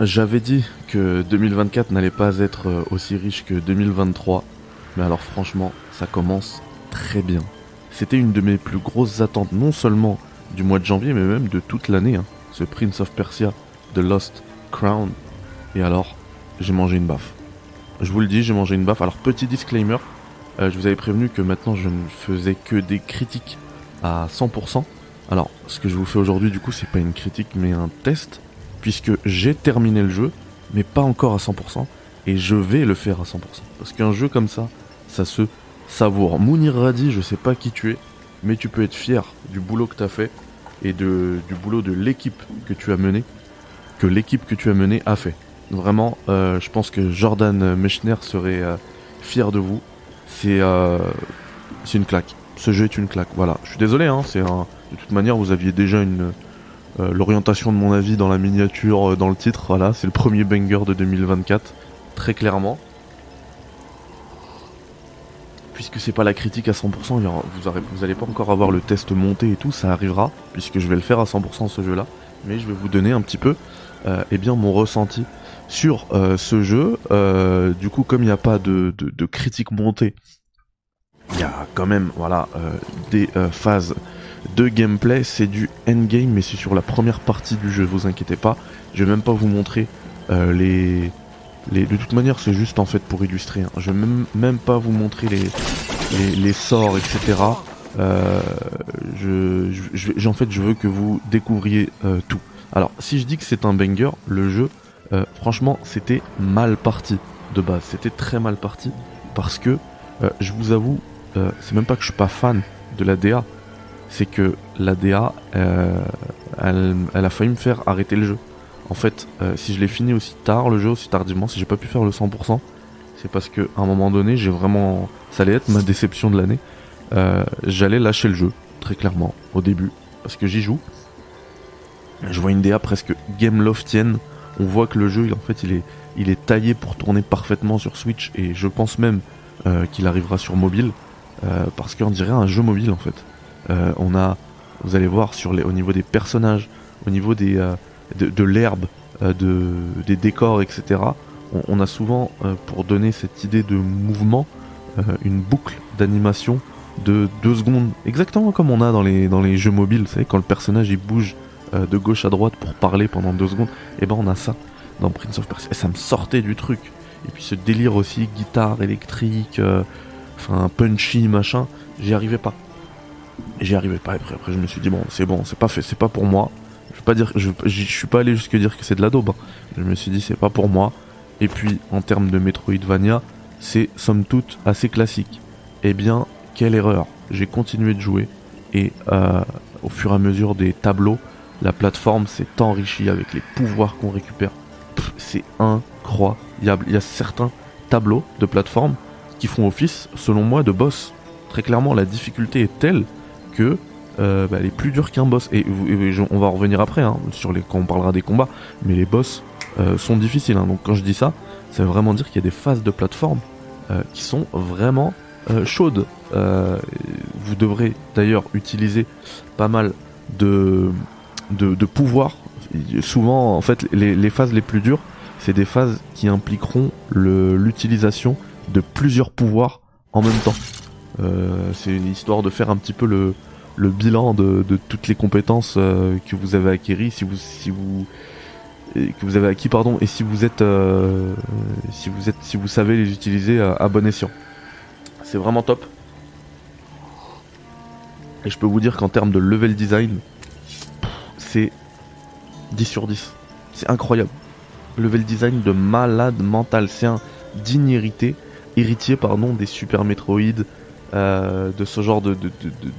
J'avais dit que 2024 n'allait pas être euh, aussi riche que 2023, mais alors franchement, ça commence très bien. C'était une de mes plus grosses attentes, non seulement du mois de janvier, mais même de toute l'année, hein, ce Prince of Persia, The Lost Crown. Et alors, j'ai mangé une baffe. Je vous le dis, j'ai mangé une baffe. Alors, petit disclaimer, euh, je vous avais prévenu que maintenant je ne faisais que des critiques à 100%. Alors, ce que je vous fais aujourd'hui, du coup, c'est pas une critique, mais un test puisque j'ai terminé le jeu, mais pas encore à 100%, et je vais le faire à 100%. Parce qu'un jeu comme ça, ça se savoure. Mounir Radi, je sais pas qui tu es, mais tu peux être fier du boulot que tu as fait, et du boulot de l'équipe que tu as mené, que l'équipe que tu as mené a fait. Vraiment, euh, je pense que Jordan Mechner serait euh, fier de vous. C'est euh, une claque. Ce jeu est une claque. Voilà. Je suis désolé. Hein, c'est de toute manière, vous aviez déjà une euh, l'orientation de mon avis dans la miniature, euh, dans le titre, voilà, c'est le premier banger de 2024, très clairement. Puisque c'est pas la critique à 100%, vous, allez pas encore avoir le test monté et tout, ça arrivera, puisque je vais le faire à 100% ce jeu-là. Mais je vais vous donner un petit peu euh, eh bien, mon ressenti sur ce jeu. du coup, comme il n'y a pas de, de, critique montée, il y a quand même voilà, des phases de gameplay, c'est du endgame, mais c'est sur la première partie du jeu, vous inquiétez pas. Je vais même pas vous montrer euh, les. De toute manière, c'est juste en fait pour illustrer. Hein. Je vais même, même pas vous montrer les, les, sorts, etc. Euh, je, je, en fait, je veux que vous découvriez euh, tout. Alors, si je dis que c'est un banger, le jeu, franchement, c'était mal parti de base. C'était très mal parti parce que, je vous avoue, c'est même pas que je suis pas fan de la DA, c'est que la DA, euh, elle, a failli me faire arrêter le jeu. En fait, euh, si je l'ai fini aussi tard, le jeu aussi tardivement, si j'ai pas pu faire le 100%, c'est parce que à un moment donné, j'ai vraiment, ça allait être ma déception de l'année. Euh, j'allais lâcher le jeu, très clairement, au début, parce que j'y joue. Je vois une DA presque game loftienne. On voit que le jeu, en fait, il est, il est taillé pour tourner parfaitement sur Switch, et je pense même qu'il arrivera sur mobile, parce qu'on dirait un jeu mobile en fait. Euh, on a, vous allez voir sur les, au niveau des personnages, au niveau des, euh, de, l'herbe, euh, de, des décors, etc. On, a souvent, pour donner cette idée de mouvement, une boucle d'animation de 2 secondes, exactement comme on a dans les, dans les jeux mobiles, vous savez, quand le personnage il bouge de gauche à droite pour parler pendant 2 secondes, et eh ben on a ça dans Prince of Persia, et ça me sortait du truc. Et puis ce délire aussi, guitare électrique, enfin punchy, machin, j'y arrivais pas. J'y arrivais pas. Après, après, je me suis dit, bon, c'est bon, c'est pas fait, c'est pas pour moi. Je vais pas dire, je, suis pas allé jusque dire que c'est de la daube. Hein. Je me suis dit, c'est pas pour moi. Et puis, en termes de Metroidvania, c'est somme toute assez classique. Eh bien, quelle erreur. J'ai continué de jouer et euh, au fur et à mesure des tableaux, la plateforme s'est enrichie avec les pouvoirs qu'on récupère. C'est incroyable. Il y a certains tableaux de plateforme qui font office, selon moi, de boss. Très clairement, la difficulté est telle que euh, bah, elle est plus dure qu'un boss. Et, on va revenir après, hein, sur les, quand on parlera des combats, mais les boss euh, sont difficiles. Hein. donc quand je dis ça, ça veut vraiment dire qu'il y a des phases de plateforme euh, qui sont vraiment chaudes. vous devrez d'ailleurs utiliser pas mal de, de, pouvoirs. Souvent, en fait, les, les phases les plus dures, c'est des phases qui impliqueront l'utilisation de plusieurs pouvoirs en même temps. Euh, c'est une histoire de faire un petit peu le, bilan de, toutes les compétences euh, que vous avez acquis, si vous, si vous, que vous avez acquis pardon, et si vous êtes, euh, si vous êtes, si vous savez les utiliser à, bon escient. C'est vraiment top. Et je peux vous dire qu'en termes de level design, c'est 10 sur 10. C'est incroyable. Level design de malade mental. C'est un digne hérité, héritier pardon, des Super Metroid, euh, de ce genre de, de,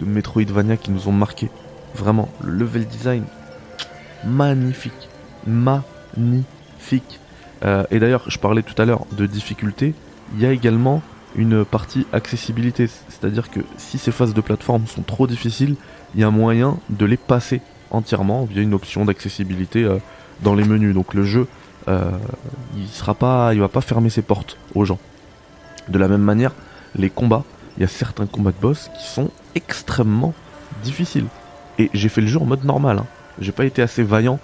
Metroidvania qui nous ont marqué. Vraiment, le level design, magnifique. Magnifique. Euh, et d'ailleurs, je parlais tout à l'heure de difficulté. Il y a également une partie accessibilité. C'est-à-dire que si ces phases de plateforme sont trop difficiles, il y a moyen de les passer entièrement via une option d'accessibilité euh, dans les menus. Donc le jeu, il sera pas, il va pas fermer ses portes aux gens. De la même manière, les combats il y a certains combats de boss qui sont extrêmement difficiles. Et j'ai fait le jeu en mode normal. Hein. J'ai pas été assez vaillant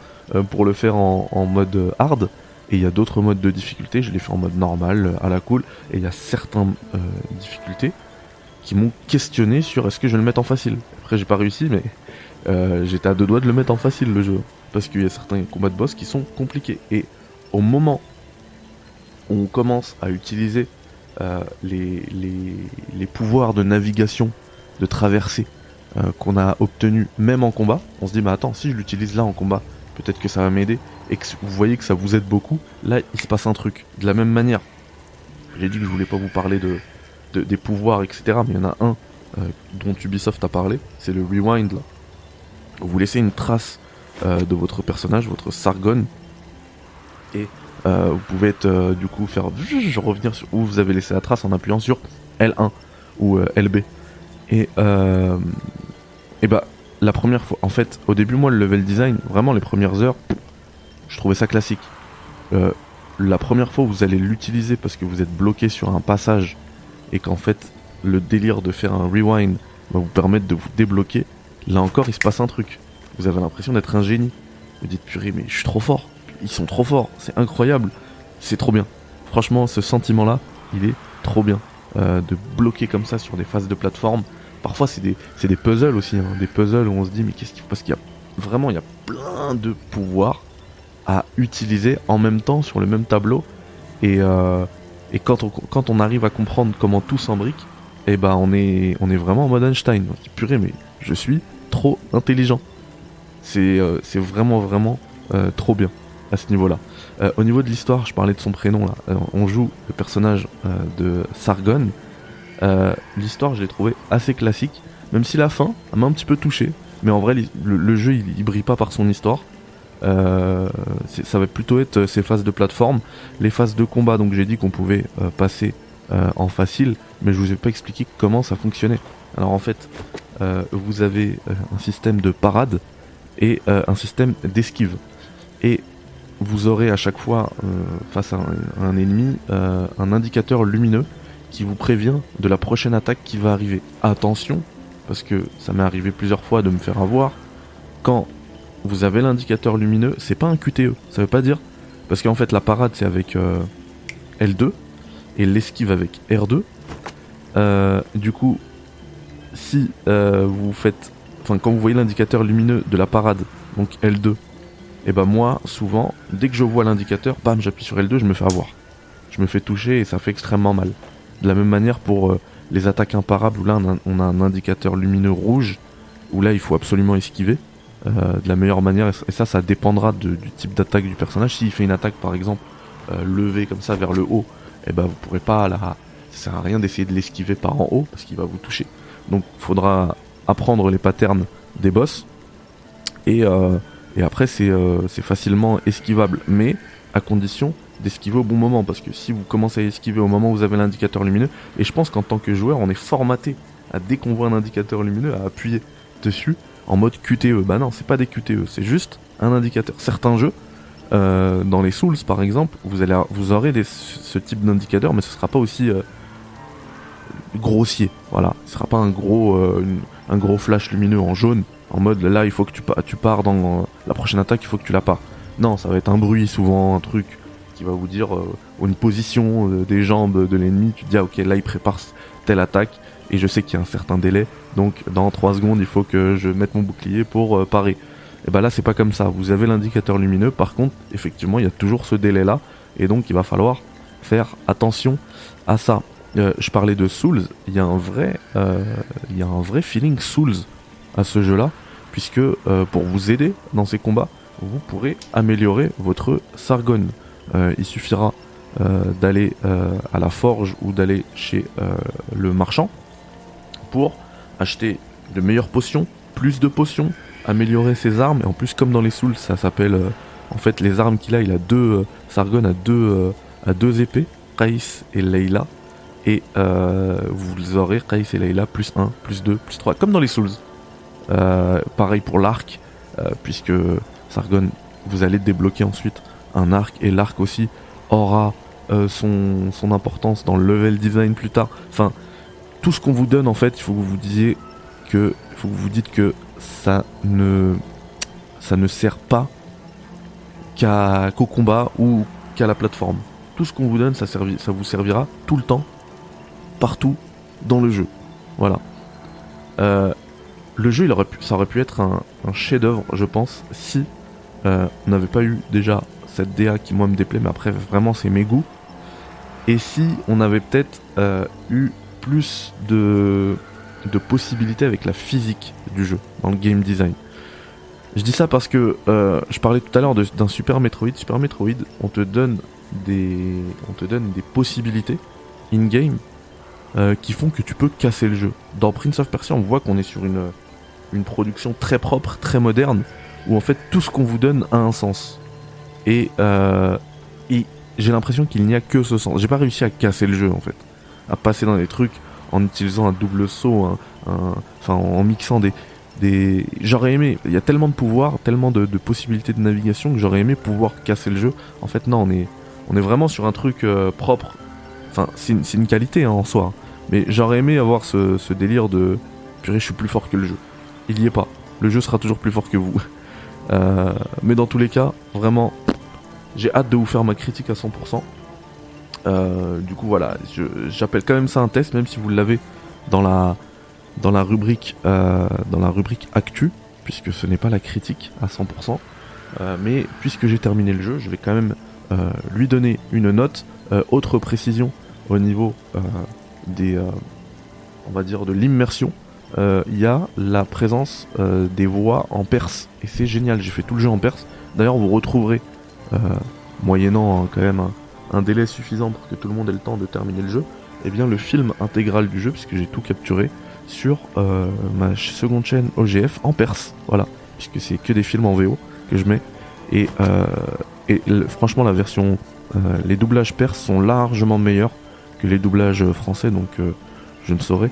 pour le faire en, mode hard. Et il y a d'autres modes de difficulté, je l'ai fait en mode normal, à la cool. Et il y a certaines difficultés qui m'ont questionné sur est-ce que je vais le mettre en facile. Après j'ai pas réussi mais j'étais à deux doigts de le mettre en facile le jeu. Parce qu'il y a certains combats de boss qui sont compliqués. Et au moment où on commence à utiliser euh, les, les, pouvoirs de navigation, de traversée euh, qu'on a obtenus même en combat, on se dit mais attends, si je l'utilise là en combat, peut-être que ça va m'aider, et que vous voyez que ça vous aide beaucoup, là il se passe un truc. De la même manière, j'ai dit que je voulais pas vous parler de, des pouvoirs, etc., mais il y en a un euh, dont Ubisoft a parlé, c'est le rewind là. Vous laissez une trace de votre personnage, votre Sargon, et euh, vous pouvez être, euh, du coup faire revenir sur où vous avez laissé la trace en appuyant sur L1 ou euh, LB. Et, et bah la première fois, en fait, au début moi le level design, vraiment les premières heures, je trouvais ça classique. la première fois vous allez l'utiliser parce que vous êtes bloqué sur un passage et qu'en fait le délire de faire un rewind va vous permettre de vous débloquer, là encore il se passe un truc. Vous avez l'impression d'être un génie. Vous dites purée mais je suis trop fort ils sont trop forts, c'est incroyable, c'est trop bien. Franchement, ce sentiment-là, il est trop bien. Euh, de bloquer comme ça sur des phases de plateforme. Parfois, c'est des, des puzzles aussi, hein. des puzzles où on se dit, mais qu'est-ce qu'il faut? Parce qu'il y a vraiment, il y a plein de pouvoirs à utiliser en même temps sur le même tableau. Et, euh, et quand, on, quand on arrive à comprendre comment tout s'embrique, eh ben on est, on est vraiment en mode Einstein. On dit, purée, mais je suis trop intelligent. C'est euh, vraiment, vraiment trop bien à ce niveau-là. Euh, au niveau de l'histoire, je parlais de son prénom là. Euh, on joue le personnage euh, de Sargon. l'histoire, je l'ai trouvé assez classique, même si la fin m'a un petit peu touché. Mais en vrai, le, jeu, il, brille pas par son histoire. ça va plutôt être ses phases de plateforme, les phases de combat. Donc j'ai dit qu'on pouvait passer en facile, mais je vous ai pas expliqué comment ça fonctionnait. Alors en fait, vous avez un système de parade et un système d'esquive. Et vous aurez à chaque fois euh, face à un, ennemi euh, un indicateur lumineux qui vous prévient de la prochaine attaque qui va arriver. Attention, parce que ça m'est arrivé plusieurs fois de me faire avoir. Quand vous avez l'indicateur lumineux, c'est pas un QTE. Ça veut pas dire. Parce qu'en fait, la parade c'est avec euh, L2 et l'esquive avec R2. du coup, si vous faites. Enfin, quand vous voyez l'indicateur lumineux de la parade, donc L2, et bah moi, souvent, dès que je vois l'indicateur, bam, j'appuie sur L2, je me fais avoir. Je me fais toucher et ça fait extrêmement mal. De la même manière pour euh, les attaques imparables où là on a, un indicateur lumineux rouge, où là il faut absolument esquiver euh, de la meilleure manière. Et ça, ça dépendra du type d'attaque du personnage. S'il fait une attaque par exemple euh, levée comme ça vers le haut, et bah vous pourrez pas la. Ça sert à rien d'essayer de l'esquiver par en haut parce qu'il va vous toucher. Donc faudra apprendre les patterns des boss et et après, euh, c'est facilement esquivable, mais à condition d'esquiver au bon moment. Parce que si vous commencez à esquiver au moment où vous avez l'indicateur lumineux, et je pense qu'en tant que joueur, on est formaté à dès qu'on voit un indicateur lumineux, à appuyer dessus en mode QTE. Bah non, c'est pas des QTE, c'est juste un indicateur. Certains jeux, euh, dans les Souls par exemple, vous, allez, vous aurez ce type d'indicateur, mais ce sera pas aussi euh, grossier. Voilà, ce sera pas un gros, un gros flash lumineux en jaune en mode là il faut que tu, pars dans euh, la prochaine attaque, il faut que tu la pars. Non, ça va être un bruit souvent, un truc qui va vous dire euh, une position euh, des jambes de l'ennemi. Tu te dis ah, ok là il prépare telle attaque et je sais qu'il y a un certain délai, donc dans 3 secondes il faut que je mette mon bouclier pour parer. Et bah là c'est pas comme ça, vous avez l'indicateur lumineux, par contre effectivement il y a toujours ce délai là et donc il va falloir faire attention à ça. je parlais de Souls, il y a un vrai, il y a un vrai feeling Souls à ce jeu-là, puisque euh, pour vous aider dans ces combats, vous pourrez améliorer votre Sargon. Euh, il suffira euh, d'aller à la forge ou d'aller chez le marchand pour acheter de meilleures potions, plus de potions, améliorer ses armes. Et en plus, comme dans les Souls, ça s'appelle en fait les armes qu'il a. Il a deux Sargon a deux épées, Kais et Leila. Et vous aurez Kais et Leila plus 1, plus 2, plus 3, comme dans les Souls. Euh, pareil pour l'arc, euh, puisque Sargon, vous allez débloquer ensuite un arc, et l'arc aussi aura euh, son, son importance dans le level design plus tard. Enfin, tout ce qu'on vous donne en fait, il faut que vous disiez que, faut que vous dites que ça ne, ça ne sert pas qu'au combat ou qu'à la plateforme. Tout ce qu'on vous donne, ça, ça vous servira tout le temps, partout, dans le jeu. Voilà. Le jeu, il aurait pu, ça aurait pu être un, chef-d'œuvre, je pense, si euh, on n'avait pas eu déjà cette DA qui moi me déplaît, mais après vraiment c'est mes goûts. Et si on avait peut-être euh, eu plus de, de possibilités avec la physique du jeu, dans le game design. Je dis ça parce que euh, je parlais tout à l'heure d'un Super Metroid. Super Metroid, on te donne des, on te donne des possibilités in-game qui font que tu peux casser le jeu. Dans Prince of Persia, on voit qu'on est sur une, une production très propre, très moderne, où en fait tout ce qu'on vous donne a un sens. Et, euh, et j'ai l'impression qu'il n'y a que ce sens. J'ai pas réussi à casser le jeu en fait, à passer dans des trucs en utilisant un double saut, enfin en mixant des, des... J'aurais aimé, il y a tellement de pouvoir, tellement de, possibilités de navigation que j'aurais aimé pouvoir casser le jeu. En fait, non, on est, on est vraiment sur un truc euh, propre. Enfin, c'est une, qualité hein, en soi. Mais j'aurais aimé avoir ce, délire de purée, je suis plus fort que le jeu. Il y est pas. Le jeu sera toujours plus fort que vous. Euh, mais dans tous les cas, vraiment, j'ai hâte de vous faire ma critique à 100%. Euh, du coup, voilà, j'appelle quand même ça un test, même si vous l'avez dans la, dans la rubrique euh, actu puisque ce n'est pas la critique à 100% euh, mais puisque j'ai terminé le jeu je vais quand même lui donner une note autre précision au niveau des on va dire de l'immersion il y a la présence des voix en perse et c'est génial j'ai fait tout le jeu en perse d'ailleurs vous retrouverez moyennant hein, quand même un, délai suffisant pour que tout le monde ait le temps de terminer le jeu eh bien le film intégral du jeu puisque j'ai tout capturé sur euh, ma seconde chaîne OGF en Perse. Voilà, puisque c'est que des films en VO que je mets. Et, euh, franchement, la version, euh, les doublages perses sont largement meilleurs que les doublages français, donc je ne saurais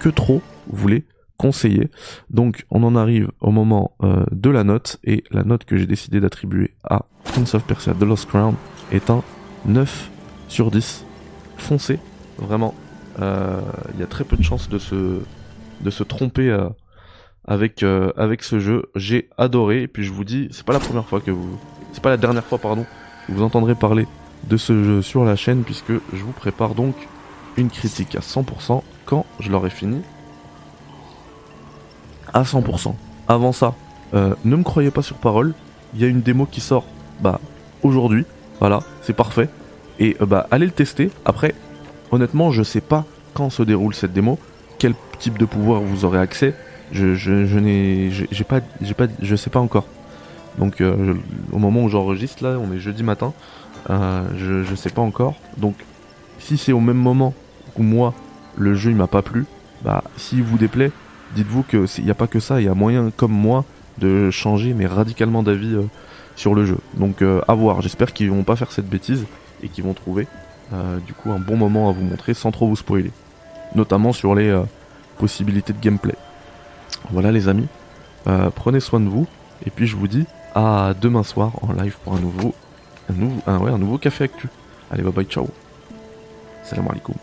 que trop vous les conseiller. Donc on en arrive au moment de la note, et la note que j'ai décidé d'attribuer à Prince of Persia The Lost Crown est un 9 sur 10. Foncé, vraiment. Il y a très peu de chances de se, de se tromper euh, avec euh, avec ce jeu. J'ai adoré et puis je vous dis, c'est pas la première fois que vous, c'est pas la dernière fois pardon, que vous entendrez parler de ce jeu sur la chaîne puisque je vous prépare donc une critique à 100% quand je l'aurai fini à 100%. Avant ça, euh, ne me croyez pas sur parole, il y a une démo qui sort bah aujourd'hui, voilà, c'est parfait. Et bah allez le tester. Après, honnêtement, je sais pas quand se déroule cette démo quel type de pouvoir vous aurez accès, je, je, n'ai, j'ai pas, j'ai pas, je sais pas encore. Donc euh, au moment où j'enregistre là, on est jeudi matin, euh, je, je sais pas encore. Donc si c'est au même moment où moi le jeu il m'a pas plu, bah s'il vous déplaît, dites-vous que il n'y a pas que ça, il y a moyen comme moi de changer mais radicalement d'avis euh, sur le jeu. Donc à voir. J'espère qu'ils vont pas faire cette bêtise et qu'ils vont trouver du coup un bon moment à vous montrer sans trop vous spoiler notamment sur les euh, possibilités de gameplay. Voilà les amis, euh, prenez soin de vous, et puis je vous dis à demain soir en live pour un nouveau, un nouveau, un, ouais, un nouveau café actu. Allez, bye bye, ciao. Salam alaikum.